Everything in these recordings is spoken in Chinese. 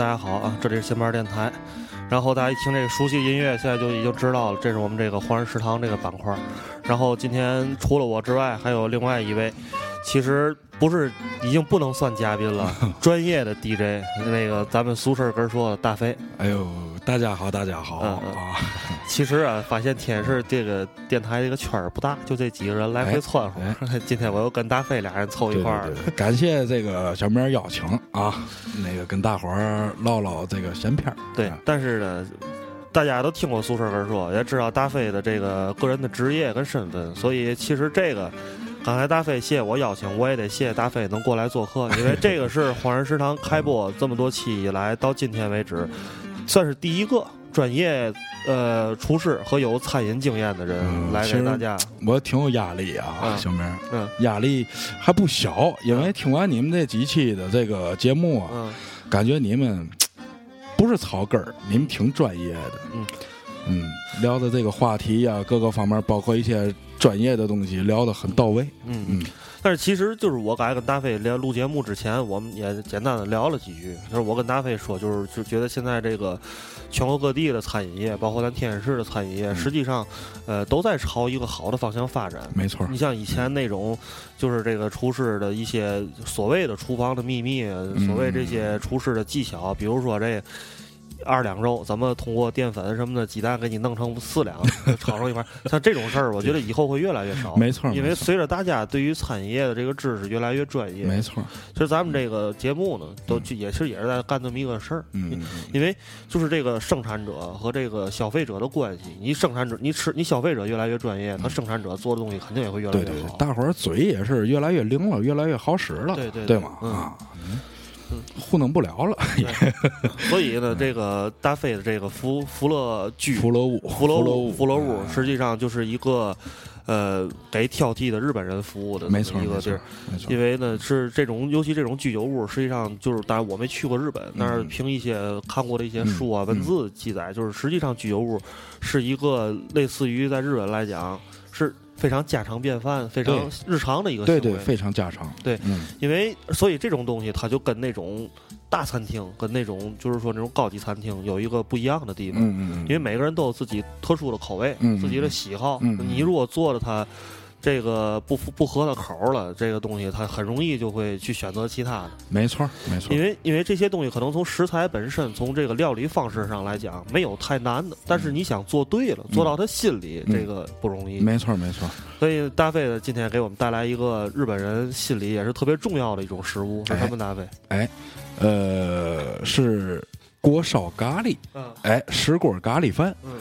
大家好啊，这里是新班电台。然后大家一听这个熟悉音乐，现在就已经知道了，这是我们这个华人食堂这个板块。然后今天除了我之外，还有另外一位，其实不是已经不能算嘉宾了，专业的 DJ，那个咱们俗事儿跟说的大飞。哎呦，大家好，大家好嗯啊！其实啊，发现天是这个电台这个圈儿不大，就这几个人来回窜乎。今天我又跟大飞俩人凑一块儿感谢这个小明邀请啊，那个跟大伙儿唠唠这个闲篇儿。对啊，但是呢，大家都听过苏轼跟说，也知道大飞的这个个人的职业跟身份，所以其实这个刚才大飞谢我邀请，我也得谢谢大飞能过来做客，因为这个是荒人食堂开播这么多期以来到今天为止，算是第一个专业呃厨师和有餐饮经验的人来给大家。我挺有压力啊，嗯小明，嗯压力还不小，因为听完你们这几期的这个节目啊，嗯感觉你们 不是草根儿，你们挺专业的。嗯嗯，聊的这个话题呀、各个方面，包括一些专业的东西，聊得很到位。嗯嗯但是其实就是我刚才跟大飞聊录节目之前，我们也简单的聊了几句。就是我跟大飞说，就是就觉得现在这个全国各地的餐饮业，包括咱天津市的餐饮业，嗯实际上呃都在朝一个好的方向发展。没错，你像以前那种，就是这个厨师的一些所谓的厨房的秘密，所谓这些厨师的技巧，比如说这二两肉咱们通过淀粉什么的鸡蛋给你弄成四两，炒成一盘，像这种事儿，我觉得以后会越来越少。没错，因为随着大家对于餐饮业的这个知识越来越专业，没错，其实咱们这个节目呢，都也是也是在干这么一个事儿。嗯，嗯因为就是这个生产者和这个消费者的关系，你生产者你吃你消费者越来越专业，他生产者做的东西肯定也会越来对对对越好，。大伙儿嘴也是越来越灵了，越来越好使了，对对对对吗？嗯啊，嗯糊弄不了了，所以呢，这个大飞的这个福福乐居福乐屋，福乐福乐屋啊实际上就是一个呃给挑剔的日本人服务的没错一个地儿。因，为呢，是这种，尤其这种居酒屋，实际上就是，当然我没去过日本，但是凭一些看过的一些书啊、嗯。文字记载，就是实际上居酒屋是一个类似于在日本来讲是非常家常便饭、非常日常的一个行为。对对，非常家常，对嗯，因为所以这种东西它就跟那种大餐厅、跟那种就是说那种高级餐厅有一个不一样的地方。嗯嗯嗯，因为每个人都有自己特殊的口味，嗯自己的喜好。嗯嗯你如果做的它这个不符不合的口儿了，这个东西他很容易就会去选择其他的。没错儿没错儿，因为因为这些东西可能从食材本身，从这个料理方式上来讲，没有太难的。但是你想做对了，做到他心里，嗯这个不容易。没错儿没错儿，所以大飞呢，今天给我们带来一个日本人心里也是特别重要的一种食物，是哎什么？大飞？呃，是锅烧咖喱，嗯哎，石锅咖喱饭，嗯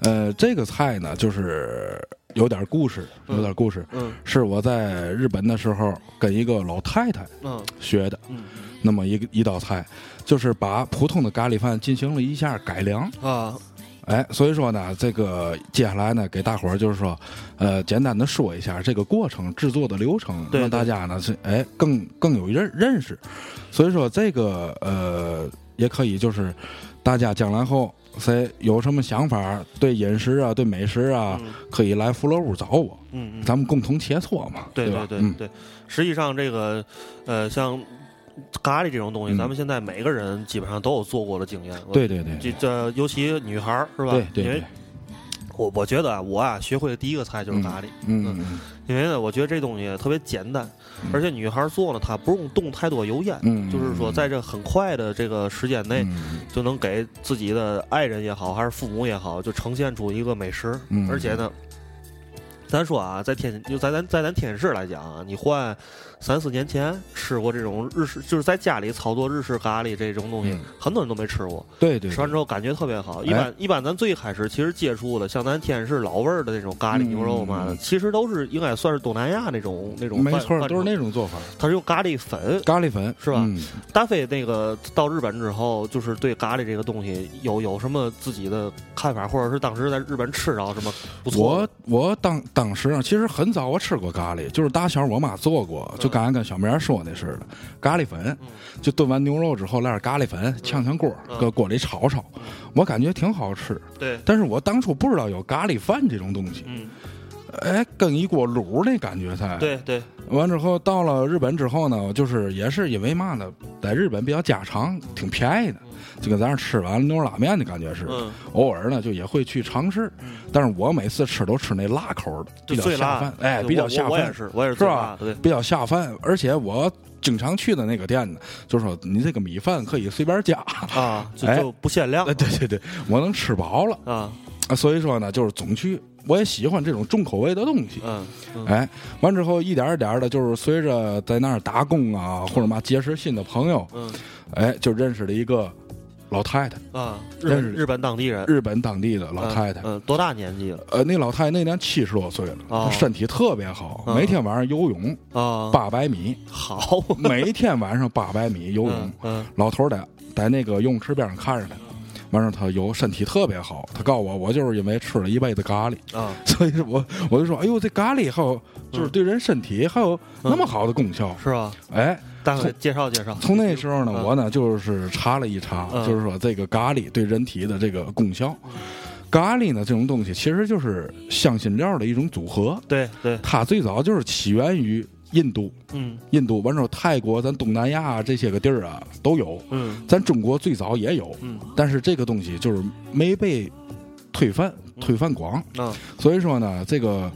呃，这个菜呢，就是有点故事，有点故事。嗯是我在日本的时候跟一个老太太嗯学的，嗯那么一个一道菜，就是把普通的咖喱饭进行了一下改良。啊哎，所以说呢，这个接下来呢，给大伙儿就是说，呃，简单的说一下这个过程、制作的流程，让大家呢是哎更更有认认识。所以说这个呃，也可以就是大家将来后谁有什么想法，对饮食啊、对美食啊，嗯。可以来福乐屋找我，嗯嗯，咱们共同切磋嘛，对对对，实际上这个呃，像咖喱这种东西，嗯。咱们现在每个人基本上都有做过的经验。对对对这这尤其女孩儿是吧？对对我我觉得啊，我啊学会的第一个菜就是咖喱，嗯因为呢，我觉得这东西特别简单，而且女孩做呢，她不用动太多油烟，嗯，就是说在这很快的这个时间内。嗯就能给自己的爱人也好，还是父母也好，就呈现出一个美食。嗯而且呢，咱说啊，在天就在咱在咱天津市来讲啊，你换三四年前吃过这种日式，就是在家里操作日式咖喱这种东西，嗯很多人都没吃过。对对，吃完之后感觉特别好。哎一般、一般咱最开始其实接触的，像咱天津市老味儿的那种咖喱牛肉嘛，其实都是应该算是东南亚那种那种没错，都是那种做法，它是用咖喱粉。咖喱粉是吧嗯大飞那个到日本之后，就是对咖喱这个东西有有什么自己的看法，或者是当时在日本吃着什么不错我？我当当时啊，其实很早我吃过咖喱，就是打小我妈做过，就刚才跟小明说那似的，咖喱粉，就炖完牛肉之后来点咖喱粉，炝炝锅，嗯搁锅里炒炒，我感觉挺好吃。对，但是我当初不知道有咖喱饭这种东西，嗯哎，跟一锅卤那感觉菜。，对对，完之后到了日本之后呢，就是也是因为嘛呢，在日本比较家常，挺便宜的，就跟咱这吃完牛肉拉面的感觉似的。嗯，偶尔呢，就也会去尝试，但是我每次吃都吃那辣口的，比较下饭，，哎，比较下饭，我也是，我也是是吧？对，比较下饭。而且我经常去的那个店呢，就说你这个米饭可以随便加，啊，就 哎。就不限量。哎，对对对，我能吃饱了。啊，啊所以说呢，就是总去，我也喜欢这种重口味的东西。嗯嗯。哎，完之后一点儿一点的，就是随着在那儿打工啊，或者嘛结识新的朋友，嗯。哎，就认识了一个老太太，啊，日认识本日本当地人，日本当地的老太太。嗯，嗯多大年纪了？呃，那老太太那年七十多岁了，哦。她身体特别好，嗯。每天晚上游泳啊？八百米，好，每天晚上八百米游泳。老头儿在在那个游泳池边上看着他，完事儿他有身体特别好。他告诉我，我就是因为吃了一辈子咖喱，啊，所以说我我就说，哎呦，这咖喱还有就是对人身体还有那么好的功效。是吧？哎，大概介绍介绍。从那时候呢，嗯我呢就是查了一查，嗯就是说这个咖喱对人体的这个功效。咖喱呢这种东西其实就是香辛料的一种组合，对对，它最早就是起源于印度，嗯。印度完之后泰国、咱东南亚这些个地儿啊都有，嗯。咱中国最早也有，嗯。但是这个东西就是没被推翻，推翻广，啊所以说呢，这个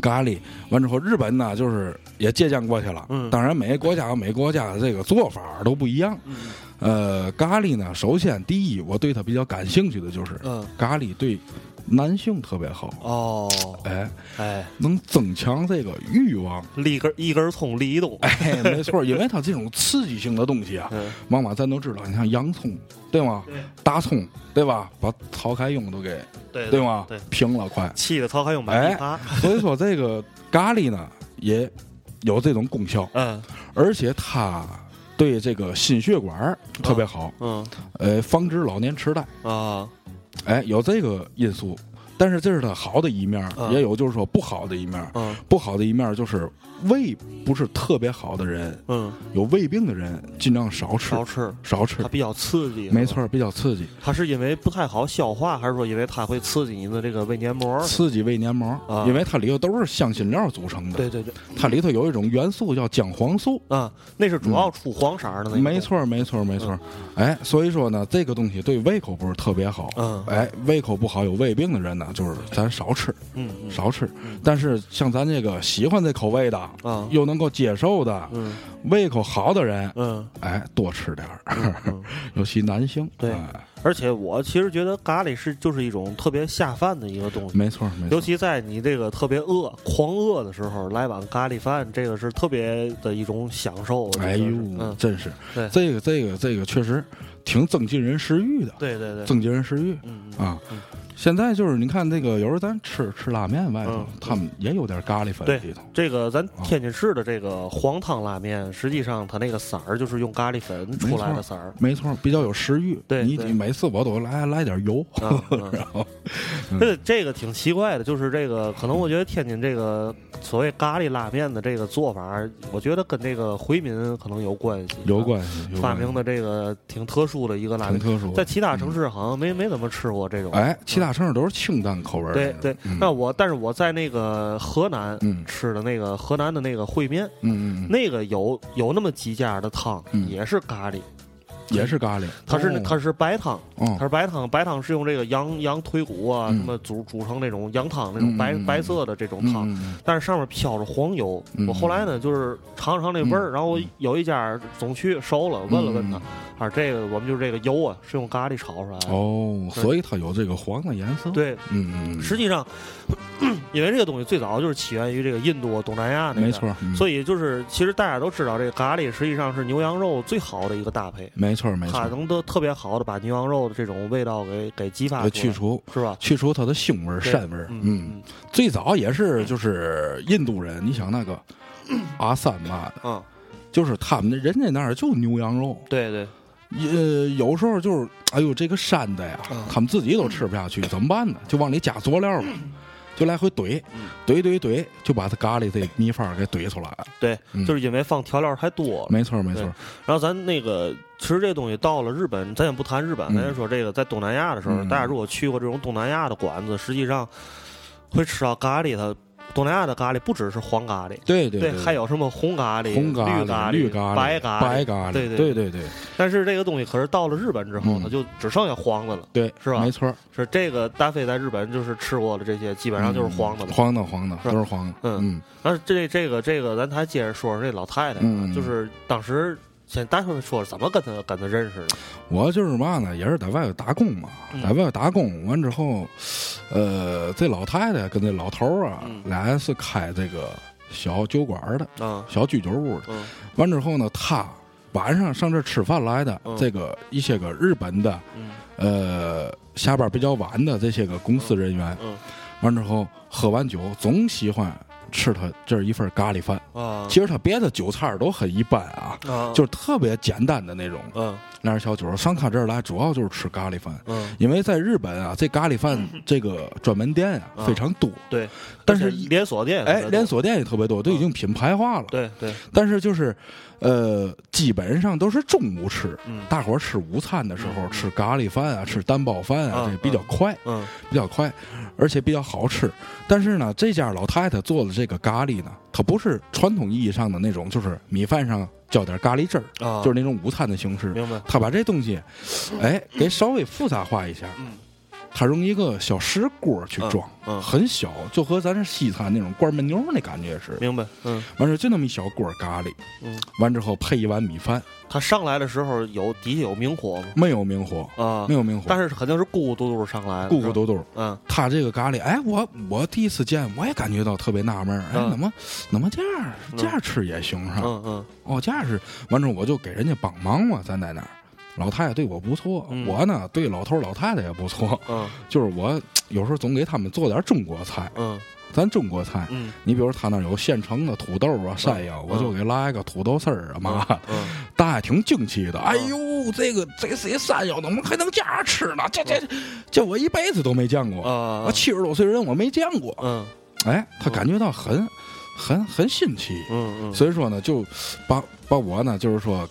咖喱完之后，日本呢就是也借鉴过去了。嗯。当然每个国家有每个国家的这个做法都不一样。嗯。呃，咖喱呢，首先第一，我对它比较感兴趣的就是嗯。咖喱对男性特别好，哦，哎，哎，能增强这个欲望。立根一根葱立一冬，哎，没错，因为它这种刺激性的东西啊，嗯。往往咱都知道，你像洋葱，对吗？对。大葱，对吧？把曹开勇都给对对吗？对，平了快。气的曹开勇哎买他，所以说这个咖喱呢也有这种功效，嗯。而且它对这个心血管特别好，嗯。呃，防止老年痴呆，啊哎，有这个因素。但是这是它好的一面，嗯也有就是说不好的一面。嗯不好的一面就是胃不是特别好的人，嗯，有胃病的人尽量少吃，少吃，少吃它。比较刺激，没错，比较刺激，它是因为不太好消化，还是说因为它会刺激你的这个胃黏膜？刺激胃黏膜，啊因为它里头都是香辛料组成的。对对对，它里头有一种元素叫姜黄素。啊，那是主要出黄色的那个，没，错，没错，没错。哎，所以说呢，这个东西对胃口不是特别好。嗯哎，胃口不好有胃病的人呢，就是咱少吃，嗯嗯。少吃。但是像咱这个喜欢这口味的，啊。又能够接受的，嗯。胃口好的人，嗯。哎，多吃点儿，嗯。尤其男性。对。哎。而且我其实觉得咖喱是就是一种特别下饭的一个东西，没错，没错。尤其在你这个特别饿、狂饿的时候，来碗咖喱饭，这个是特别的一种享受。哎呦，嗯，真是。对。这个这个这个确实挺增进人食欲的，对对对，增进人食欲嗯嗯啊。嗯。现在就是你看那个，有时候咱吃吃拉面外头嗯，他们也有点咖喱粉对里头。这个咱天津市的这个黄汤拉面，实际上它那个色儿就是用咖喱粉出来的色儿。没错，比较有食欲。你对对你每次我都来来点油，嗯嗯 然后这这个挺奇怪的，就是这个可能我觉得天津这个所谓咖喱拉面的这个做法，我觉得跟这个回民可能有关系，有关系，有关系发明的这个挺特殊的一个拉面，挺特殊。在其他城市好像没没怎么吃过这种。哎，其他城市都是清淡口味。对对，嗯。那我但是我在那个河南嗯。吃的那个河南的那个烩面，嗯嗯嗯，那个有有那么几家的汤嗯。也是咖喱，也是咖喱。哦它是它是白汤，哦它是白汤，白汤是用这个羊羊腿骨啊嗯。什么煮煮成那种羊汤那种白白色的这种汤，但是上面飘着黄油。嗯我后来呢就是尝尝那味儿，嗯。然后有一家总去熟了，问了问他嗯，他说这个我们就是这个油啊是用咖喱炒出来的。哦，所以它有这个黄的颜色。，对，嗯实际上，因为这个东西最早就是起源于这个印度、东南亚那个，没错，嗯。所以就是，其实大家都知道，这个咖喱实际上是牛羊肉最好的一个搭配，没错没错它，能得特别好的把牛羊肉的这种味道给给激发去除是吧？去除它的腥味膻味。嗯嗯，最早也是就是印度人，你想那个阿三嘛，嗯，就是他们那人家那儿就牛羊肉，对对，也有时候就是哎呦这个膻的呀嗯，他们自己都吃不下去，怎么办呢？就往里加佐料吧。就来回怼嗯，怼怼怼，就把它咖喱这秘方给怼出来了。对，嗯就是因为放调料太多了。没错没错，然后咱那个其实这东西到了日本，咱也不谈日本，嗯咱就说这个在东南亚的时候，嗯大家如果去过这种东南亚的馆子，实际上会吃到咖喱，它东南亚的咖喱不只是黄咖喱，对对对，还有什么红咖喱、红咖喱、绿咖喱、白咖喱、白咖喱，对对对对。但是这个东西可是到了日本之后，它就只剩下黄的了，对，是吧？没错，是这个大飞在日本就是吃过的这些，基本上就是黄的了，黄的黄的都是黄的。嗯嗯。但是这这个这个，咱还接着说说这老太太，就是当时。先大夫说怎么跟他跟他认识的？我就是嘛呢，也是在外头打工嘛，在外头打工完之后，呃，这老太太跟这老头啊，俩人是开这个小酒馆的，小居酒屋的。完之后呢，他晚上上这吃饭来的，这个一些个日本的，呃，下班比较晚的这些个公司人员，完之后喝完酒总喜欢。吃他这是一份咖喱饭啊，其实他别的酒菜都很一般啊，就是特别简单的那种。嗯，那小酒上他这儿来主要就是吃咖喱饭。嗯，因为在日本啊，这咖喱饭这个专门店啊非常多。对，但是连锁店哎，连锁店也特别多，都已经品牌化了。对对，但是就是。呃，基本上都是中午吃，大伙儿吃午餐的时候吃咖喱饭啊，吃蛋包饭啊，这比较快，嗯，比较快，而且比较好吃。但是呢，这家老太太做的这个咖喱呢，它不是传统意义上的那种，就是米饭上浇点咖喱汁儿，就是那种午餐的形式。明白？他把这东西，哎，给稍微复杂化一下。他用一个小石锅去装，嗯很小，就和咱这西餐那种罐焖牛那感觉似的。明白，嗯，完事就那么一小锅咖喱，嗯，完之后配一碗米饭。他上来的时候有底下有明火吗？没有明火啊，没有明火。但是肯定是咕咕嘟嘟上来，咕咕嘟嘟。嗯，他这个咖喱，哎，我我第一次见，我也感觉到特别纳闷，哎，怎么怎么这样这样吃也行是吧？嗯嗯，哦，这样是，完之后我就给人家帮忙嘛，咱在那儿。老太太对我不错，我呢对老头老太太也不错。嗯，就是我有时候总给他们做点中国菜。嗯，咱中国菜，嗯，你比如他那有现成的土豆啊、山药，我就给来一个土豆丝儿啊嘛。嗯，大爷挺惊奇的。哎呦，这个这些山药怎么还能这样吃呢？这这这我一辈子都没见过。啊，七十多岁人我没见过。嗯，哎，他感觉到很很很新奇。嗯嗯，所以说呢，就把把我呢，就是说。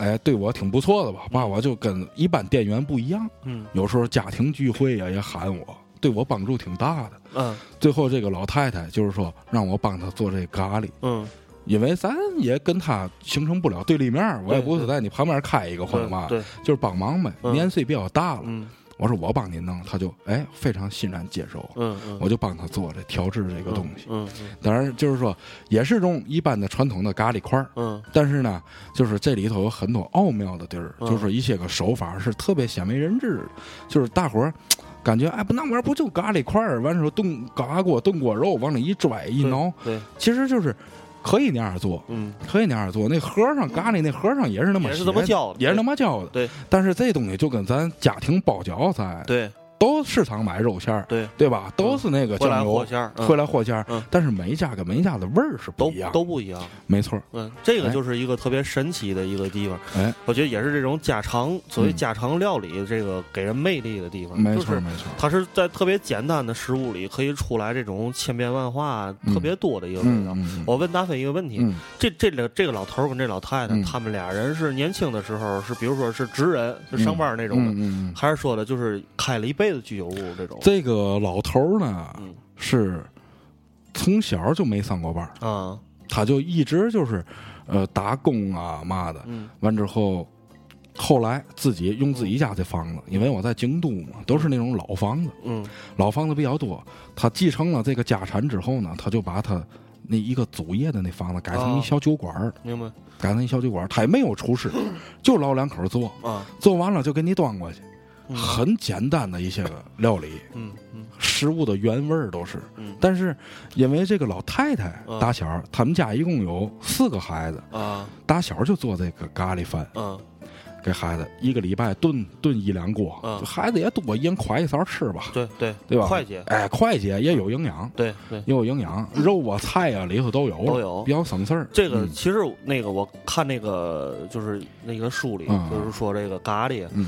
哎，对我挺不错的吧？爸我就跟一般店员不一样。嗯，有时候家庭聚会呀也喊我，对我帮助挺大的。嗯，最后这个老太太就是说让我帮她做这咖喱。嗯，因为咱也跟她形成不了对立面，我也不是在你旁边开一个或者嘛，就是帮忙呗。年岁比较大了。嗯。我说我帮您弄，他就哎非常欣然接受，嗯嗯，我就帮他做这调制这个东西，嗯嗯，当然就是说也是用一般的传统的咖喱块儿，嗯，但是呢，就是这里头有很多奥妙的地儿，就是一些个手法是特别鲜为人知，就是大伙儿感觉哎不那玩意儿不就咖喱块儿，完之后炖高压锅炖锅肉往里一拽一挠，对，其实就是。可以那样做，嗯，可以那样做。那盒上咖喱那盒上也是那么，也是那么教的，也是那么教的。对，但是这东西就跟咱家庭包饺子，对。都市场买肉馅儿，对。对吧？都是那个酱油，回来货馅儿，但是每一家跟每一家的味儿是不一样，都不一样，没错。嗯，这个就是一个特别神奇的一个地方。哎，我觉得也是这种家常，所谓家常料理，这个给人魅力的地方。没错，没错。它是在特别简单的食物里，可以出来这种千变万化、特别多的一个味道。我问大飞一个问题：这这个这个老头跟这老太太，他们俩人是年轻的时候是，比如说是职人，就上班那种的，还是说的就是开了一辈子居酒屋这种？这个老头呢，是从小就没上过班啊，他就一直就是呃打工啊嘛的。完之后，后来自己用自己家的房子，因为我在京都嘛，都是那种老房子，嗯，老房子比较多。他继承了这个家产之后呢，他就把他那一个祖业的那房子改成一小酒馆明白？改成一小酒馆他也没有厨师，就老两口做啊，做完了就给你端过去。很简单的一些个料理，嗯嗯，食物的原味儿都是，嗯，但是因为这个老太太打小，他们家一共有四个孩子啊，打小就做这个咖喱饭，嗯，给孩子一个礼拜炖炖一两锅，嗯，孩子也多，一人㧟一勺吃吧，对对对吧？快捷，哎，快捷也有营养，对对，也有营养，肉啊菜啊里头都有都有，比较省事儿。这个其实那个我看那个就是那个书里就是说这个咖喱，嗯。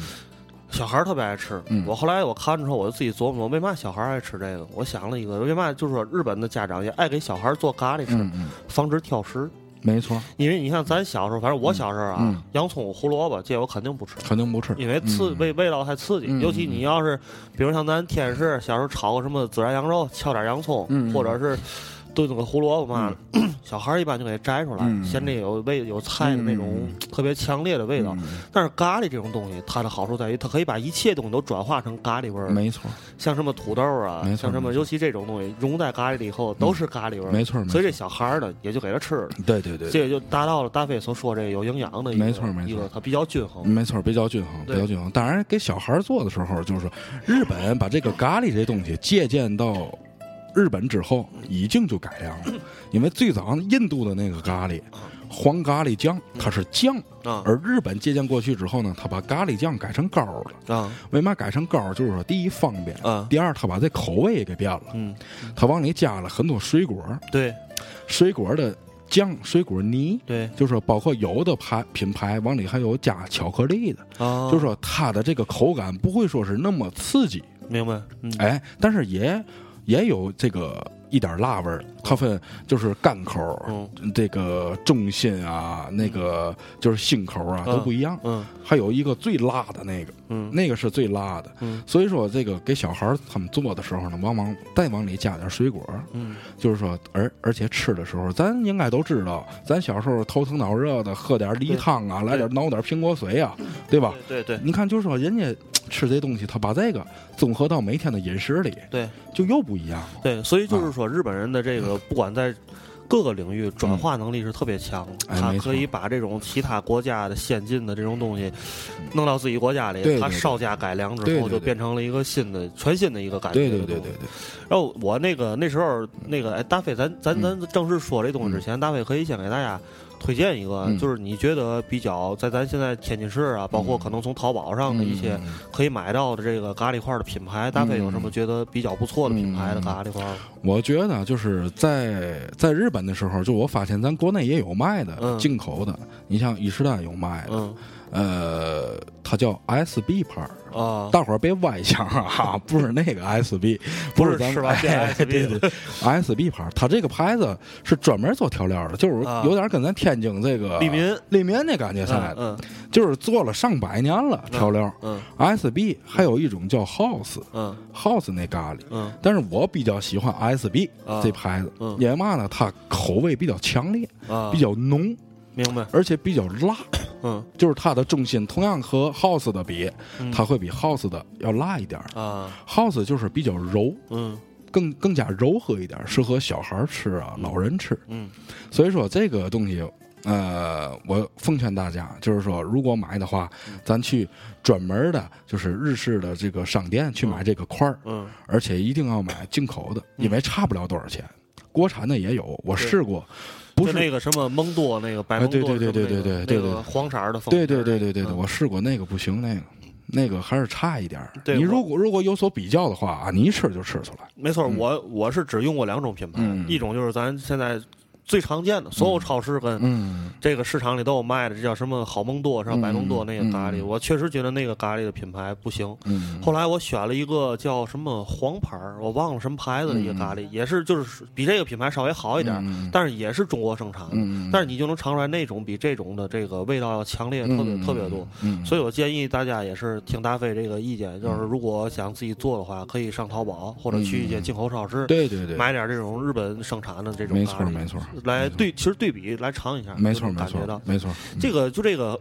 小孩特别爱吃，我后来我看之后，我就自己琢磨，为嘛小孩爱吃这个？我想了一个，为嘛就是说日本的家长也爱给小孩做咖喱吃，防止挑食。没错，因为你像咱小时候，反正我小时候啊，洋葱、胡萝卜这我肯定不吃，肯定不吃，因为刺味味道太刺激。尤其你要是，比如像咱天市小时候炒个什么孜然羊肉，敲点洋葱，或者是。炖那个胡萝卜嘛，小孩一般就给摘出来，嫌这有味有菜的那种特别强烈的味道。但是咖喱这种东西，它的好处在于它可以把一切东西都转化成咖喱味儿。没错，像什么土豆啊，像什么尤其这种东西融在咖喱里以后都是咖喱味儿。没错，所以这小孩儿呢也就给他吃了。对对对，这也就达到了大飞所说这个有营养的一个一个它比较均衡。没错，比较均衡，比较均衡。当然，给小孩做的时候，就是说日本把这个咖喱这东西借鉴到。日本之后已经就改良了，因为最早印度的那个咖喱，黄咖喱酱它是酱，而日本借鉴过去之后呢，他把咖喱酱改成膏了。啊，为嘛改成膏？就是说，第一方便，第二他把这口味也给变了。嗯，他往里加了很多水果。对，水果的酱、水果泥。对，就是说，包括有的牌品牌往里还有加巧克力的。啊，就是说，它的这个口感不会说是那么刺激。明白。哎，但是也。也有这个一点辣味儿，它分就是干口，这个中心啊，那个就是辛口啊，都不一样。嗯，还有一个最辣的那个，嗯，那个是最辣的。嗯，所以说这个给小孩他们做的时候呢，往往再往里加点水果。嗯，就是说，而而且吃的时候，咱应该都知道，咱小时候头疼脑热的，喝点梨汤啊，来点熬点苹果水啊，对吧？对对。你看，就是说人家。吃这东西，他把这个综合到每天的饮食里，对，就又不一样了。对，所以就是说，日本人的这个不管在各个领域转化能力是特别强，他可以把这种其他国家的先进的这种东西弄到自己国家里，他稍加改良之后，就变成了一个新的、全新的一个感觉。对对对对对。然后我那个那时候那个哎，大飞，咱咱咱正式说这东西之前，大飞可以先给大家。推荐一个，就是你觉得比较在咱现在天津市啊，包括可能从淘宝上的一些可以买到的这个咖喱块的品牌，大概有什么觉得比较不错的品牌的咖喱块？我觉得就是在在日本的时候，就我发现咱国内也有卖的，进口的，你像伊势丹有卖的。呃，它叫 SB 牌啊，大伙儿别歪想啊，不是那个 SB，不是咱是吧？对对对，SB 牌，它这个牌子是专门做调料的，就是有点跟咱天津这个利民。利民那感觉似的，嗯，就是做了上百年了调料，嗯，SB 还有一种叫 House，嗯，House 那咖喱，嗯，但是我比较喜欢 SB 这牌子，因为嘛呢？它口味比较强烈，比较浓。明白，而且比较辣，嗯，就是它的重心同样和 House 的比，它会比 House 的要辣一点啊。House 就是比较柔，嗯，更更加柔和一点，适合小孩吃啊，老人吃，嗯。所以说这个东西，呃，我奉劝大家，就是说如果买的话，咱去专门的，就是日式的这个商店去买这个块儿，嗯，而且一定要买进口的，因为差不了多少钱，国产的也有，我试过。不是那个什么蒙多那个白蒙多，对对对对对对对，黄色的。对对对对对对，我试过那个不行，那个那个还是差一点你如果如果有所比较的话啊，你一吃就吃出来。没错，我我是只用过两种品牌，一种就是咱现在。最常见的，所有超市跟这个市场里都有卖的，这叫什么好梦多，是吧？百梦多那个咖喱，我确实觉得那个咖喱的品牌不行。后来我选了一个叫什么黄牌我忘了什么牌子的一个咖喱，也是就是比这个品牌稍微好一点，但是也是中国生产的。但是你就能尝出来那种比这种的这个味道要强烈特别特别多。所以我建议大家也是听大飞这个意见，就是如果想自己做的话，可以上淘宝或者去一些进口超市，对对对，买点这种日本生产的这种。没错没错。来对，其实对比来尝一下，没错没错，没错。这个就这个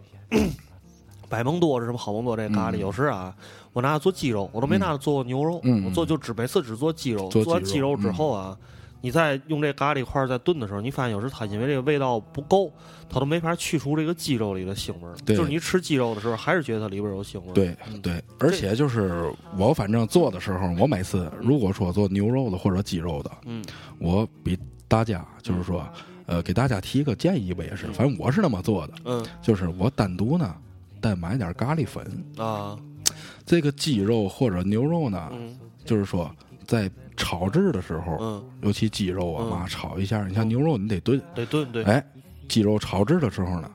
百蒙多是什么好蒙多这咖喱，有时啊，我拿它做鸡肉，我都没拿它做过牛肉，我做就只每次只做鸡肉，做完鸡肉之后啊。你在用这咖喱块在炖的时候，你发现有时它因为这个味道不够，它都没法去除这个鸡肉里的腥味儿。就是你吃鸡肉的时候，还是觉得它里边有腥味儿。对对，而且就是我反正做的时候，我每次如果说做牛肉的或者鸡肉的，嗯，我比大家就是说，呃，给大家提一个建议吧，也是，反正我是那么做的，嗯，就是我单独呢再买点咖喱粉啊，这个鸡肉或者牛肉呢，就是说。在炒制的时候，嗯，尤其鸡肉啊嘛，炒一下。你像牛肉，你得炖，得炖，对。哎，鸡肉炒制的时候呢，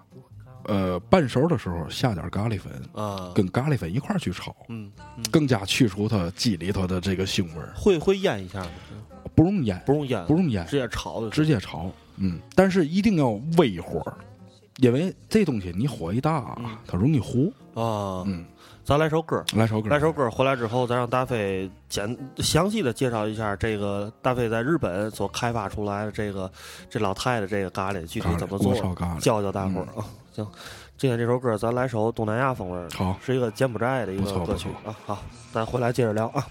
呃，半熟的时候下点咖喱粉，啊，跟咖喱粉一块儿去炒，嗯，更加去除它鸡里头的这个腥味儿。会会腌一下吗？不用腌，不用腌，不用腌，直接炒的直接炒。嗯，但是一定要微火，因为这东西你火一大，它容易糊啊。嗯，咱来首歌，来首歌，来首歌。回来之后，咱让大飞简详细的介绍一下这个大飞在日本所开发出来的这个这老太太这个咖喱具体怎么做，教教大伙儿啊。行，今天这首歌咱来首东南亚风味好，是一个柬埔寨的一个歌曲啊。好，咱回来接着聊啊。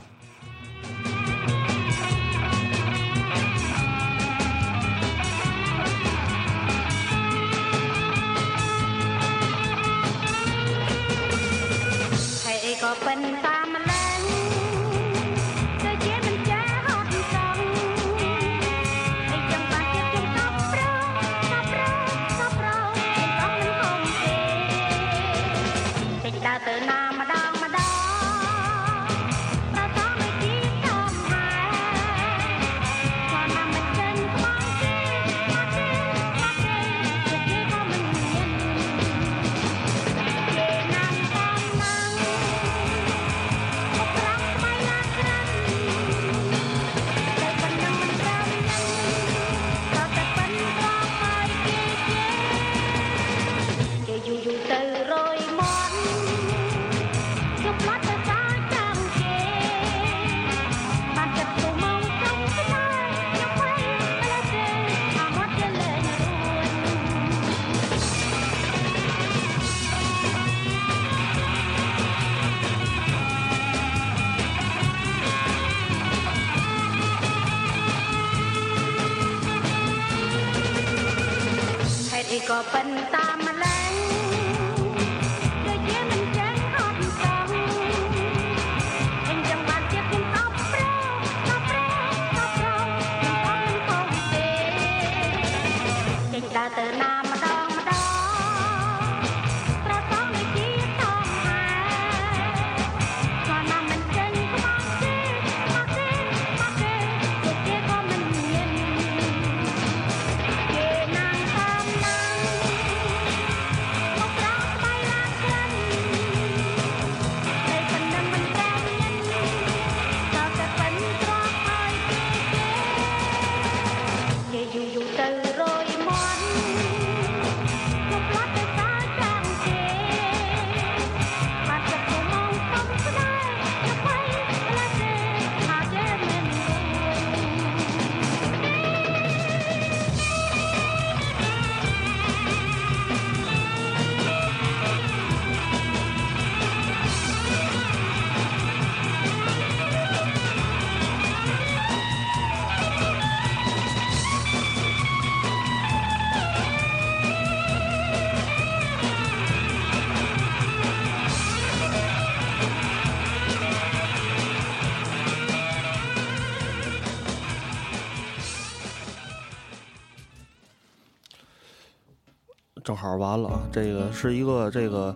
好完了，这个是一个这个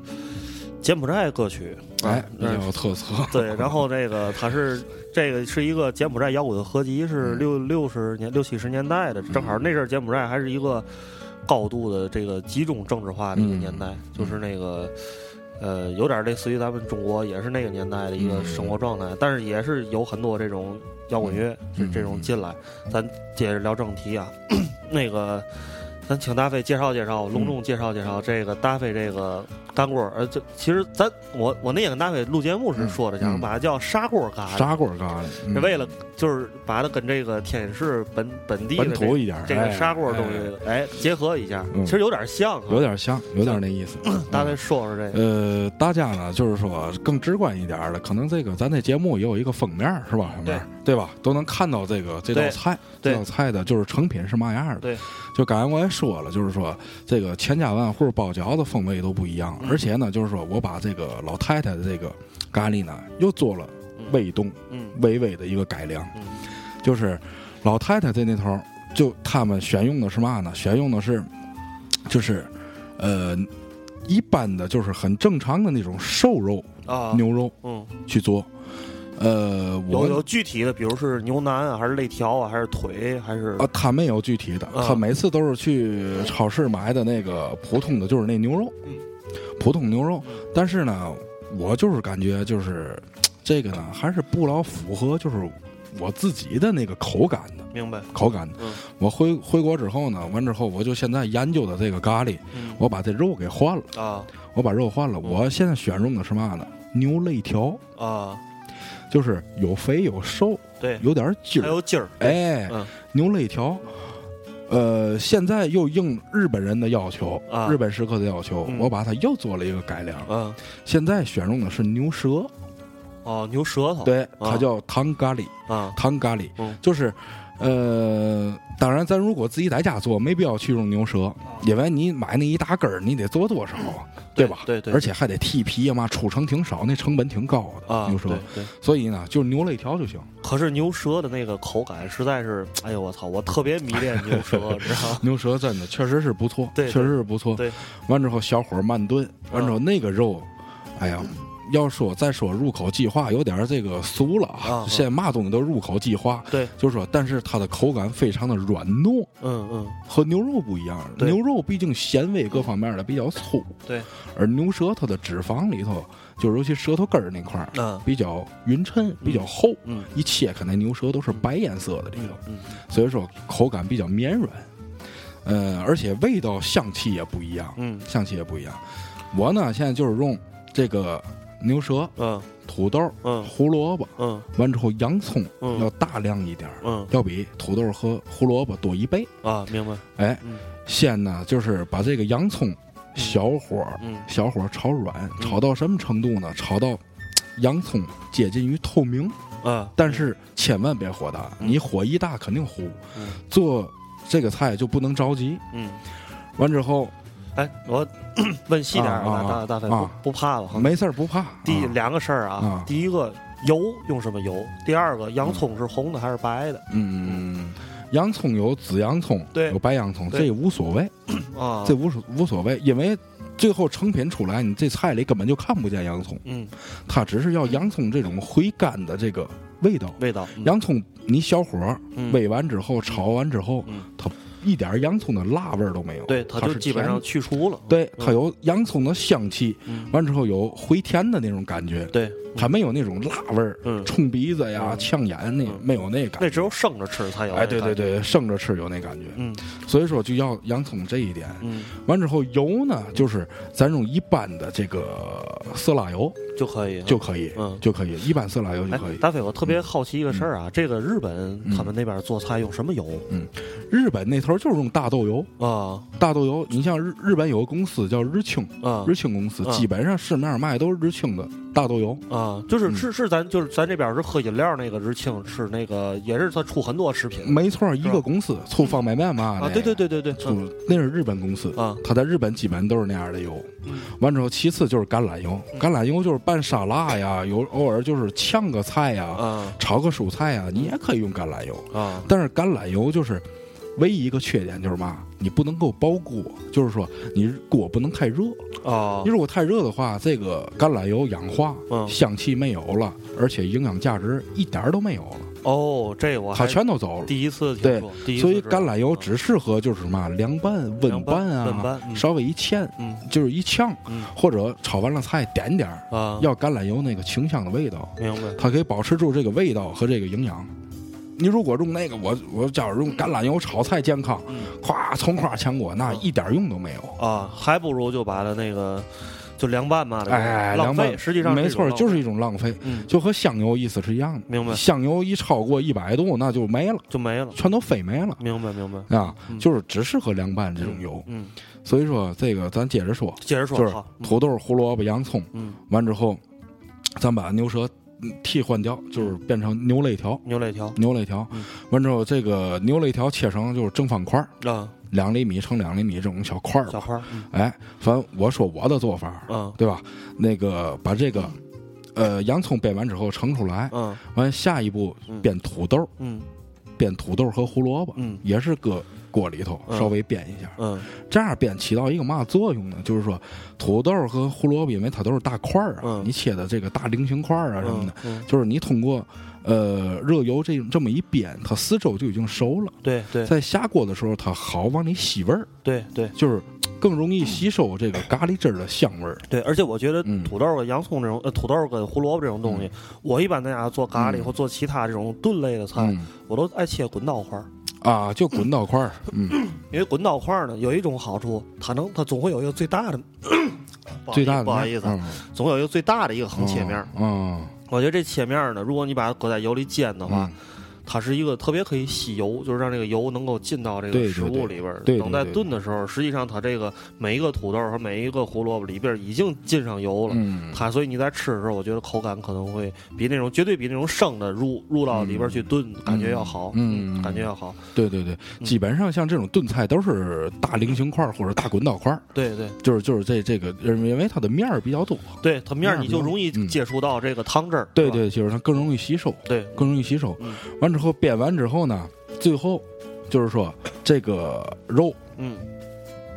柬埔寨歌曲，哎，比较有特色。对，然后这个它是这个是一个柬埔寨摇滚的合集，是六六十年六七十年代的，正好那阵柬埔寨还是一个高度的这个集中政治化的一个年代，就是那个呃有点类似于咱们中国也是那个年代的一个生活状态，但是也是有很多这种摇滚乐是这种进来。咱接着聊正题啊，那个。咱请大飞介绍介绍，隆重介绍介绍这个大飞这个干锅儿。呃，这其实咱我我那天跟大飞录节目时说的，想把它叫砂锅咖喱。砂锅咖喱是为了就是把它跟这个天津市本本地本土一点这个砂锅东西哎结合一下，其实有点像，有点像，有点那意思。大飞说说这个。呃，大家呢就是说更直观一点的，可能这个咱这节目也有一个封面是吧？对对吧？都能看到这个这道菜，这道菜的就是成品是嘛样的。对。就刚才我也说了，就是说这个千家万户包饺子风味都不一样，而且呢，就是说我把这个老太太的这个咖喱呢又做了微动，微微的一个改良，就是老太太在那头，就他们选用的是嘛呢？选用的是就是呃一般的，就是很正常的那种瘦肉啊牛肉，嗯，去做。呃，有有具体的，比如是牛腩啊，还是肋条啊，还是腿，还是啊？他没有具体的，他每次都是去超市买的那个普通的，就是那牛肉，普通牛肉。但是呢，我就是感觉就是这个呢，还是不老符合就是我自己的那个口感的，明白？口感的。我回回国之后呢，完之后我就现在研究的这个咖喱，我把这肉给换了啊，我把肉换了。我现在选用的是嘛呢？牛肋条啊，就是有肥有瘦，对，有点筋儿，还有筋儿。哎，牛肋条。呃，现在又应日本人的要求，日本食客的要求，我把它又做了一个改良。嗯，现在选用的是牛舌。哦，牛舌头。对，它叫糖咖喱。啊，糖咖喱，就是，呃，当然，咱如果自己在家做，没必要去用牛舌，因为你买那一大根儿，你得做多少啊，对吧？对对。而且还得剔皮呀嘛，出成挺少，那成本挺高的牛舌。对。所以呢，就是牛肋条就行。可是牛舌的那个口感实在是，哎呦我操，我特别迷恋牛舌，知道 牛舌真的确实是不错，对，确实是不错。对。完之后小火慢炖，完之后那个肉，哎呀。要说再说入口即化，有点这个俗了啊！现在嘛东西都入口即化，对，就是说，但是它的口感非常的软糯，嗯嗯，和牛肉不一样。牛肉毕竟纤维各方面的比较粗，对，而牛舌它的脂肪里头，就尤其舌头根儿那块儿，嗯，比较匀称，比较厚，嗯，一切开那牛舌都是白颜色的里头，嗯，所以说口感比较绵软，呃，而且味道香气也不一样，嗯，香气也不一样。我呢，现在就是用这个。牛舌，嗯，土豆，嗯，胡萝卜，嗯，完之后洋葱，嗯，要大量一点嗯，要比土豆和胡萝卜多一倍啊，明白？哎，先呢就是把这个洋葱小火，嗯，小火炒软，炒到什么程度呢？炒到洋葱接近于透明，啊，但是千万别火大，你火一大肯定糊。做这个菜就不能着急，嗯，完之后。哎，我问细点啊，大大飞不不怕了？没事儿，不怕。第两个事儿啊，第一个油用什么油？第二个洋葱是红的还是白的？嗯，洋葱有紫洋葱，对，有白洋葱，这无所谓啊，这无所无所谓，因为最后成品出来，你这菜里根本就看不见洋葱。嗯，它只是要洋葱这种回甘的这个味道。味道，洋葱你小火煨完之后，炒完之后，它。一点洋葱的辣味儿都没有，对，它就基本上去除了。对，它有洋葱的香气，完之后有回甜的那种感觉。对，它没有那种辣味儿，冲鼻子呀、呛眼那没有那感。那只有生着吃才有。哎，对对对，生着吃有那感觉。嗯，所以说就要洋葱这一点。嗯，完之后油呢，就是咱用一般的这个色拉油就可以，就可以，嗯，就可以，一般色拉油就可以。大飞，我特别好奇一个事儿啊，这个日本他们那边做菜用什么油？嗯，日本那头就是用大豆油啊，大豆油。你像日日本有个公司叫日清啊，日清公司基本上市面上卖都是日清的大豆油啊，就是是是咱就是咱这边是喝饮料那个日清，是那个也是他出很多食品。没错，一个公司出方便面嘛啊，对对对对对，出那是日本公司啊，他在日本基本都是那样的油。完之后，其次就是橄榄油，橄榄油就是拌沙拉呀，有偶尔就是炝个菜呀，炒个蔬菜呀，你也可以用橄榄油啊。但是橄榄油就是。唯一一个缺点就是嘛，你不能够包锅，就是说你锅不能太热啊。你如果太热的话，这个橄榄油氧化，香气没有了，而且营养价值一点都没有了。哦，这我它全都走了。第一次对，所以橄榄油只适合就是什么凉拌、温拌啊，稍微一炝，嗯，就是一炝，或者炒完了菜点点啊，要橄榄油那个清香的味道。明白。它可以保持住这个味道和这个营养。你如果用那个，我我假如用橄榄油炒菜健康，咵葱花炝锅，那一点用都没有啊！还不如就把它那个就凉拌嘛，哎，浪费，实际上没错，就是一种浪费，就和香油意思是一样的。明白？香油一超过一百度，那就没了，就没了，全都飞没了。明白？明白？啊，就是只适合凉拌这种油。嗯，所以说这个咱接着说，接着说，就是土豆、胡萝卜、洋葱，嗯，完之后，咱把牛舌。替换掉就是变成牛肋条，牛肋条，牛肋条。完之后，这个牛肋条切成就是正方块儿啊，两厘米乘两厘米这种小块儿，小块儿。哎，反正我说我的做法，嗯，对吧？那个把这个呃洋葱煸完之后盛出来，嗯，完下一步煸土豆，嗯，煸土豆和胡萝卜，嗯，也是搁。锅里头稍微煸一下，嗯，这样煸起到一个嘛作用呢？就是说，土豆和胡萝卜，因为它都是大块儿啊，你切的这个大菱形块儿啊什么的，就是你通过呃热油这这么一煸，它四周就已经熟了。对对，在下锅的时候，它好往里吸味儿。对对，就是更容易吸收这个咖喱汁儿的香味儿。对，而且我觉得土豆跟洋葱这种，呃，土豆跟胡萝卜这种东西，我一般在家做咖喱或做其他这种炖类的菜，我都爱切滚刀块儿。啊，就滚刀块儿。嗯，因为滚刀块儿呢有一种好处，它能它总会有一个最大的，最大的不好意思，总有一个最大的一个横切面。嗯，我觉得这切面呢，如果你把它搁在油里煎的话。它是一个特别可以吸油，就是让这个油能够进到这个食物里边儿。等在炖的时候，实际上它这个每一个土豆和每一个胡萝卜里边已经浸上油了。嗯它所以你在吃的时候，我觉得口感可能会比那种绝对比那种生的入入到里边去炖感觉要好。嗯，感觉要好。对对对，基本上像这种炖菜都是大菱形块或者大滚刀块。对对，就是就是这这个，因为它的面儿比较多。对它面儿你就容易接触到这个汤汁儿。对对，就是它更容易吸收。对，更容易吸收。完之后煸完之后呢，最后就是说这个肉，嗯，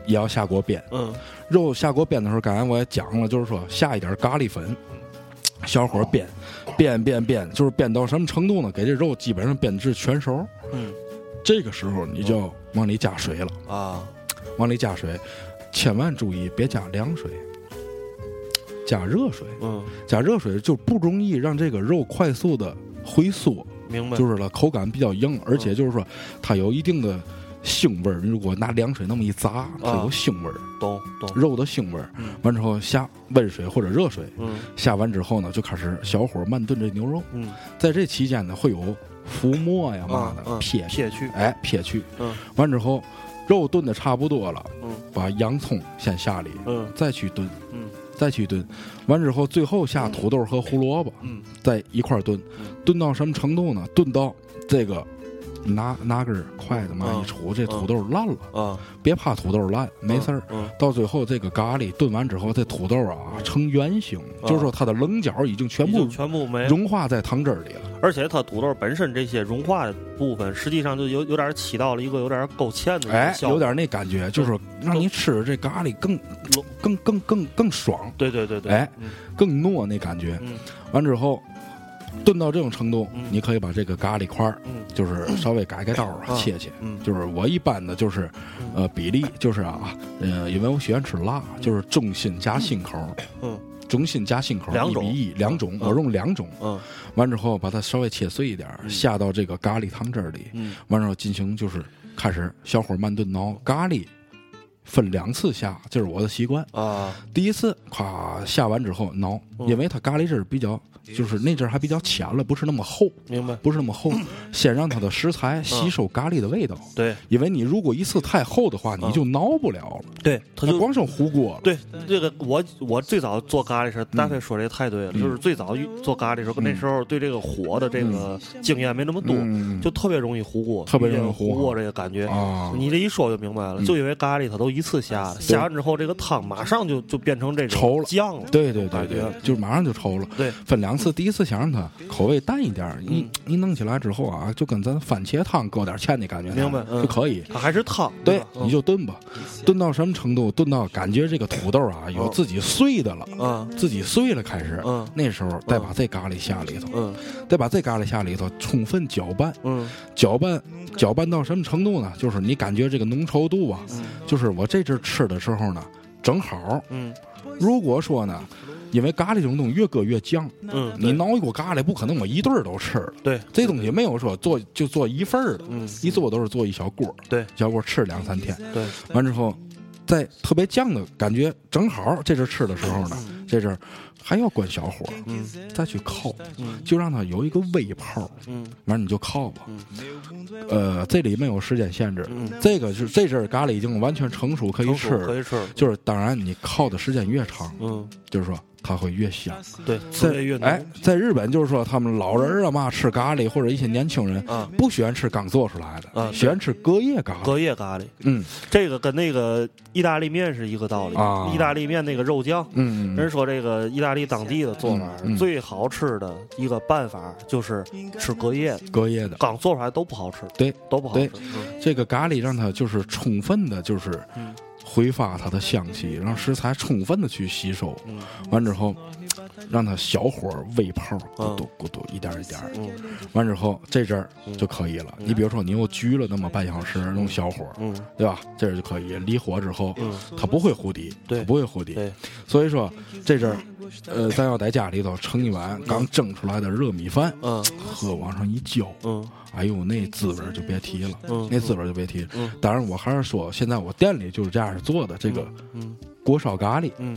也要下锅煸，嗯，肉下锅煸的时候，刚才我也讲了，就是说下一点咖喱粉，小火煸，煸煸煸，就是煸到什么程度呢？给这肉基本上煸至全熟，嗯，这个时候你就往里加水了啊，往里加水，千万注意别加凉水，加热水，嗯，加热水就不容易让这个肉快速的回缩。明白，就是了，口感比较硬，而且就是说，它有一定的腥味儿。如果拿凉水那么一砸，它有腥味儿。懂懂。肉的腥味儿。完之后下温水或者热水。嗯。下完之后呢，就开始小火慢炖这牛肉。嗯。在这期间呢，会有浮沫呀嘛的撇撇去，哎撇去。嗯。完之后，肉炖的差不多了。嗯。把洋葱先下里。嗯。再去炖。嗯。再去炖，完之后最后下土豆和胡萝卜，嗯，在一块炖，炖到什么程度呢？炖到这个拿拿根筷子嘛一杵，这土豆烂了啊！别怕土豆烂，没事儿。到最后这个咖喱炖完之后，这土豆啊成圆形，就是说它的棱角已经全部全部没融化在汤汁里了。而且它土豆本身这些融化的部分，实际上就有有点起到了一个有点勾芡的哎，有点那感觉，就是让你吃这咖喱更更更更更爽。对对对对，哎，更糯那感觉。完之后炖到这种程度，你可以把这个咖喱块儿，就是稍微改改刀啊，切切。就是我一般的，就是呃比例就是啊，呃，因为我喜欢吃辣，就是中心加心口。嗯。中心加心口一比一，两种，我用两种。嗯，完之后把它稍微切碎一点，下到这个咖喱汤汁里。嗯，完之后进行就是开始小火慢炖熬咖喱，分两次下，这是我的习惯啊。第一次咵下完之后熬，因为它咖喱汁比较。就是那阵儿还比较浅了，不是那么厚，明白？不是那么厚，先让它的食材吸收咖喱的味道。对，因为你如果一次太厚的话，你就熬不了了。对，它就光剩糊锅了。对，这个我我最早做咖喱时，大飞说这太对了，就是最早做咖喱时候，那时候对这个火的这个经验没那么多，就特别容易糊锅，特别容易糊锅这个感觉。你这一说就明白了，就因为咖喱它都一次下，下完之后这个汤马上就就变成这种稠了酱了。对对对对，就马上就稠了。对，分两次，第一次想让它口味淡一点，你你弄起来之后啊，就跟咱番茄汤搁点芡的感觉，明白就可以。它还是汤，对，你就炖吧，炖到什么程度？炖到感觉这个土豆啊有自己碎的了，嗯，自己碎了开始，嗯，那时候再把这咖喱下里头，嗯，再把这咖喱下里头充分搅拌，嗯，搅拌搅拌到什么程度呢？就是你感觉这个浓稠度啊，就是我这阵吃的时候呢，正好，嗯，如果说呢。因为咖喱这种东西越搁越酱，嗯，你熬一锅咖喱不可能我一顿儿都吃了，对，这东西没有说做就做一份儿的，嗯，一做都是做一小锅，对，小锅吃两三天，对，完之后，在特别酱的感觉正好这阵吃的时候呢，这阵还要关小火，嗯，再去烤，嗯，就让它有一个微泡，嗯，完你就烤吧，嗯，呃，这里没有时间限制，嗯，这个是这阵咖喱已经完全成熟可以吃，可以吃，就是当然你烤的时间越长，嗯，就是说。它会越香，对，在越哎，在日本就是说，他们老人啊嘛吃咖喱，或者一些年轻人啊，不喜欢吃刚做出来的，啊，喜欢吃隔夜咖喱。隔夜咖喱，嗯，这个跟那个意大利面是一个道理。啊。意大利面那个肉酱，嗯，人说这个意大利当地的做法最好吃的一个办法就是吃隔夜，隔夜的。刚做出来都不好吃，对，都不好吃。这个咖喱让它就是充分的，就是。挥发它的香气，让食材充分的去吸收。完之后，让它小火微泡，咕嘟咕嘟，一点一点。完之后，这阵儿就可以了。你比如说，你又焗了那么半小时，用小火，对吧？这阵就可以。离火之后，它不会糊底，它不会糊底。所以说，这阵儿，呃，咱要在家里头盛一碗刚蒸出来的热米饭，嗯喝往上一浇，嗯哎呦，那滋味就别提了，那滋味就别提。当然，我还是说，现在我店里就是这样做的，这个锅烧咖喱。嗯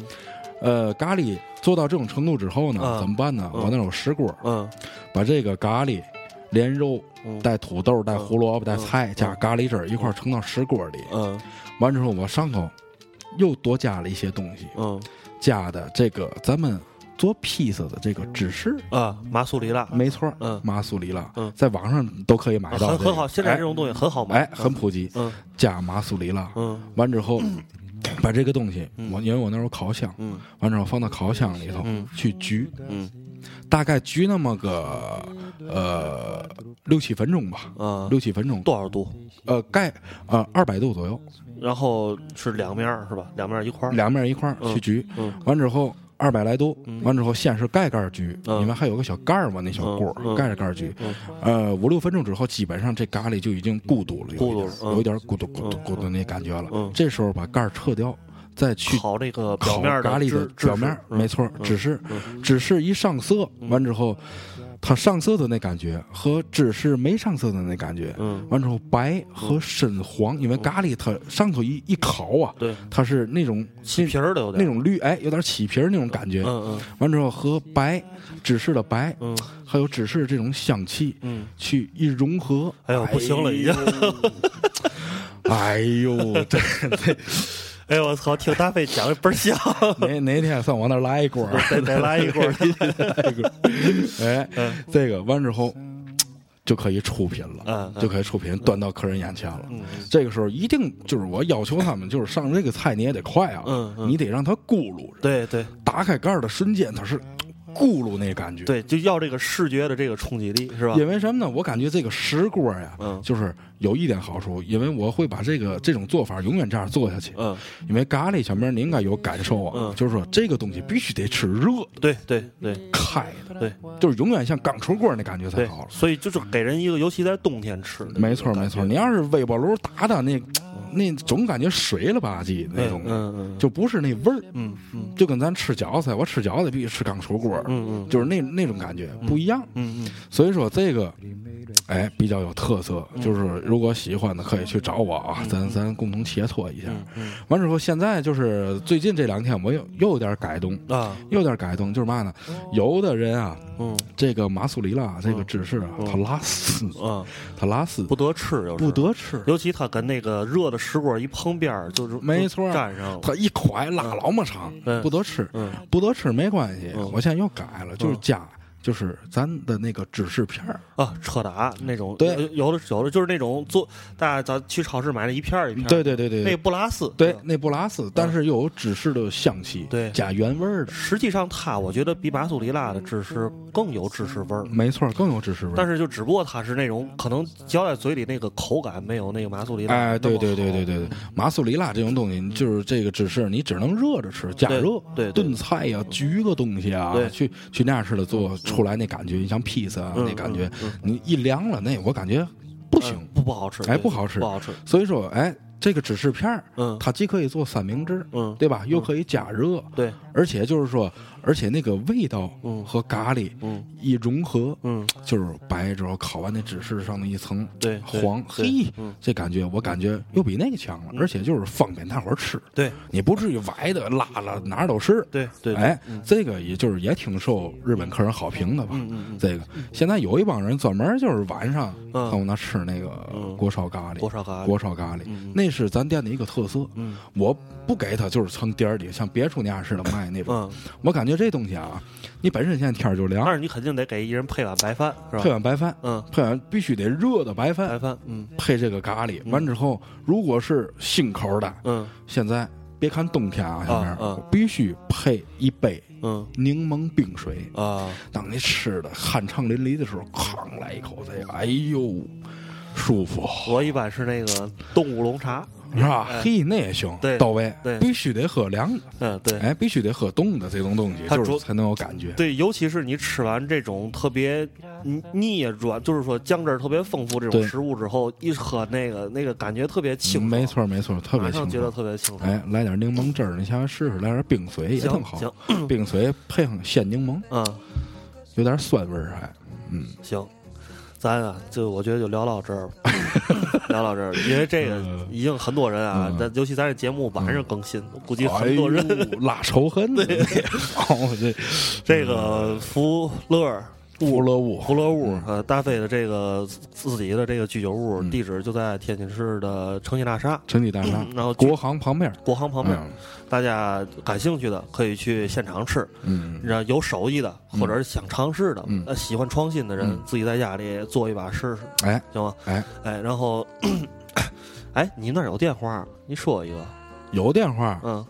呃，咖喱做到这种程度之后呢，怎么办呢？我那有石锅，把这个咖喱连肉带土豆带胡萝卜带菜加咖喱汁儿一块盛到石锅里。嗯完之后我上头又多加了一些东西，加的这个咱们做披萨的这个芝士。啊，马苏里拉，没错，嗯，马苏里拉，嗯，在网上都可以买到，很好。现在这种东西很好买，哎，很普及。嗯，加马苏里拉，嗯，完之后。把这个东西，我因为我那有烤箱，完之后放到烤箱里头去焗，大概焗那么个呃六七分钟吧，六七分钟。多少度？呃，盖呃二百度左右。然后是两面是吧？两面一块儿。两面一块儿去焗，完之后。二百来度，完之后先是盖盖焗，因为还有个小盖儿嘛，那小锅盖着盖焗，呃，五六分钟之后，基本上这咖喱就已经咕嘟了，有有点咕嘟咕嘟咕嘟那感觉了。这时候把盖儿撤掉，再去烤这个烤咖喱的表面，没错，只是只是一上色，完之后。它上色的那感觉和芝士没上色的那感觉，嗯，完之后白和深黄，因为咖喱它上头一一烤啊，对，它是那种起皮儿的有点。那种绿，哎，有点起皮儿那种感觉，嗯嗯，完之后和白芝士的白，嗯，还有芝士这种香气，嗯，去一融合，哎呦，不行了已经，哎呦，这这。哎我操！听大飞讲的倍儿香。哪哪天上我那来一锅，再再来一锅，来一锅。哎，这个完之后就可以出品了，就可以出品，端到客人眼前了。这个时候一定就是我要求他们，就是上这个菜你也得快啊，你得让它咕噜着。对对，打开盖的瞬间，它是。咕噜那感觉，对，就要这个视觉的这个冲击力，是吧？因为什么呢？我感觉这个石锅呀，嗯，就是有一点好处，因为我会把这个这种做法永远这样做下去，嗯，因为咖喱小面你应该有感受啊，嗯，就是说这个东西必须得吃热，对对对，开的，对，就是永远像刚出锅那感觉才好，所以就是给人一个，尤其在冬天吃，没错没错，你要是微波炉打的那。那总感觉水了吧唧那种，就不是那味儿，就跟咱吃饺子，我吃饺子必须吃刚出锅，就是那那种感觉不一样。所以说这个，哎，比较有特色。就是如果喜欢的可以去找我啊，咱咱共同切磋一下。完之后，现在就是最近这两天我又又有点改动啊，有点改动，就是嘛呢？有的人啊。嗯，这个马苏里拉这个芝士啊，它拉丝啊，它拉丝不得吃，不得吃。尤其它跟那个热的石锅一碰边儿，就是没错，粘上了。它一块拉老么长，不得吃，不得吃没关系。我现在又改了，就是加。就是咱的那个芝士片儿。啊，车达那种，对，有的有的就是那种做，大家咱去超市买那一片儿一片儿，对对对对，那不拉丝，对，那不拉丝，但是又有芝士的香气，对，加原味儿的。实际上，它我觉得比马苏里拉的芝士更有芝士味儿，没错，更有芝士味儿。但是就只不过它是那种可能嚼在嘴里那个口感没有那个马苏里拉。哎，对对对对对对，马苏里拉这种东西就是这个芝士，你只能热着吃，加热，对，炖菜呀，焗个东西啊，去去那样式的做出来那感觉，你像。披萨那感觉，你一凉了，那我感觉不行，不不好吃，哎，不好吃，不好吃。所以说，哎。这个芝士片儿，嗯，它既可以做三明治，嗯，对吧？又可以加热，对，而且就是说，而且那个味道，嗯，和咖喱，嗯，一融合，嗯，就是白之后烤完那芝士上的一层，对，黄，嘿，这感觉我感觉又比那个强了，而且就是方便大伙儿吃，对，你不至于崴的拉了哪儿都是，对对，哎，这个也就是也挺受日本客人好评的吧？嗯嗯，这个现在有一帮人专门就是晚上上我那吃那个锅烧咖喱，锅烧咖喱，锅烧咖喱，那。是咱店的一个特色，嗯，我不给他就是从店里像别处那样似的卖那种，我感觉这东西啊，你本身现在天儿就凉，但是你肯定得给一人配碗白饭，是吧？配碗白饭，嗯，配碗必须得热的白饭，白饭，嗯，配这个咖喱，完之后，如果是新口的，嗯，现在别看冬天啊，下面必须配一杯，嗯，柠檬冰水。啊，当你吃的酣畅淋漓的时候，哐来一口这个，哎呦。舒服。我一般是那个冻乌龙茶是吧？嘿，那也行，到位。对，必须得喝凉的。嗯，对。哎，必须得喝冻的这种东西，就是才能有感觉。对，尤其是你吃完这种特别腻软，就是说酱汁特别丰富这种食物之后，一喝那个那个感觉特别清。没错，没错，特别清。觉得特别清。哎，来点柠檬汁儿，你下来试试，来点冰水也挺好。冰水 配上鲜柠檬，嗯，有点酸味儿还。嗯，行。咱啊，就我觉得就聊到这儿，聊到这儿，因为这个已经很多人啊，咱尤其咱这节目晚上更新，估计很多人拉仇恨对，这 这个福乐。福乐屋，胡乐屋，呃，大飞的这个自己的这个居酒屋地址就在天津市的城际大厦，城际大厦，然后国航旁边，国航旁边，大家感兴趣的可以去现场吃，嗯，然后有手艺的或者是想尝试的，呃，喜欢创新的人，自己在家里做一把试试，哎，行吗？哎，哎，然后，哎，你那儿有电话？你说一个，有电话，嗯，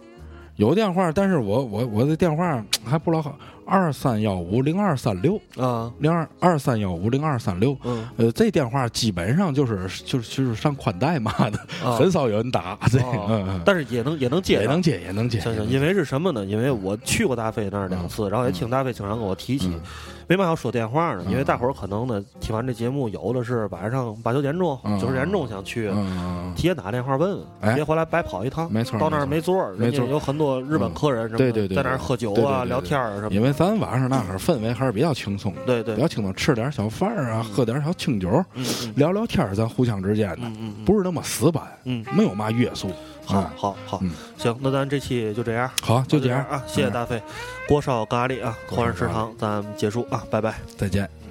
有电话，但是我我我的电话还不老好。二三幺五零二三六啊，零二二三幺五零二三六，嗯，呃，这电话基本上就是就是就是上宽带嘛的，很少有人打这个，但是也能也能接，也能接，也能接。行行，因为是什么呢？因为我去过大飞那儿两次，然后也听大飞经常跟我提起。为嘛要说电话呢？因为大伙儿可能呢听完这节目，有的是晚上八九点钟、九十点钟想去，提前打电话问问，别回来白跑一趟。没错，到那儿没座儿，没错，有很多日本客人，对对对，在那儿喝酒啊、聊天儿什么。因为咱晚上那会儿氛围还是比较轻松，对对，比较轻松，吃点小饭儿啊，喝点小清酒，聊聊天儿，咱互相之间的，不是那么死板，嗯，没有嘛约束。好，好，好，行，那咱这期就这样，好，就这样。啊，谢谢大飞，锅烧咖喱啊，华人食堂，咱结束啊，拜拜，再见。